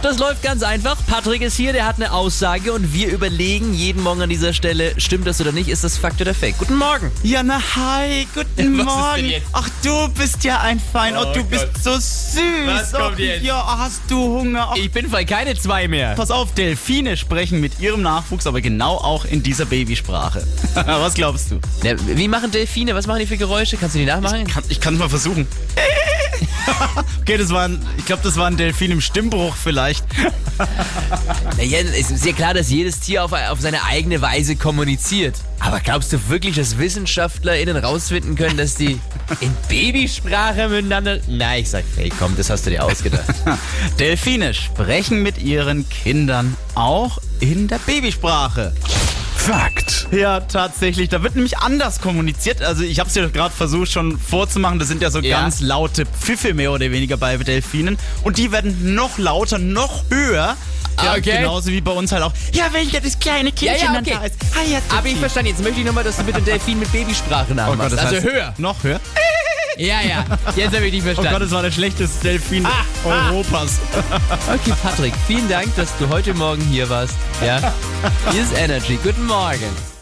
Das läuft ganz einfach. Patrick ist hier, der hat eine Aussage und wir überlegen jeden Morgen an dieser Stelle, stimmt das oder nicht, ist das Fakt oder Fake? Guten Morgen. Ja, na hi, guten Was ist denn Morgen. jetzt? Ach, du bist ja ein Fein. Oh, Oh du Gott. bist so süß. Was kommt Ach, jetzt? Ja, hast du Hunger? Ach, Ich bin voll keine zwei mehr. pass auf, Delfine sprechen mit ihrem Nachwuchs, aber genau auch in dieser Babysprache. Was glaubst du? Ja, wie machen Delfine? Was machen die für Geräusche? Kannst du die nachmachen? Ich kann es mal versuchen. okay, das war ein, ich glaube, das war ein Delfin im Stimmbruch vielleicht. Naja, es ist ja klar, dass jedes Tier auf, auf seine eigene Weise kommuniziert. Aber glaubst du wirklich, dass WissenschaftlerInnen rausfinden können, dass die in Babysprache miteinander... Nein, ich sag Fake, komm, das hast du dir ausgedacht. Delfine sprechen mit ihren Kindern auch in der Babysprache. Fakt. Ja, tatsächlich. Da wird nämlich anders kommuniziert. Also ich habe es ja gerade versucht schon vorzumachen. Das sind ja so Ja. ganz laute Pfiffe mehr oder weniger bei Delfinen. Und die werden noch lauter, noch höher. Ja, Okay. Genauso wie bei uns halt auch. Ja, wenn ja das kleine Kindchen ja, dann okay. da ist. Ah, ja, Aber ich verstanden, jetzt möchte ich nochmal, dass du mit dem Delfin mit Babysprache Oh nachmachst. Gott, das also heißt, höher. Noch höher? Ja, ja. Jetzt habe ich dich Oh Gott, verstanden. das war der schlechteste Delfin Europas. Okay, Patrick, vielen Dank, dass du heute Morgen hier warst. Ja. Hier ist Energy. Guten Morgen.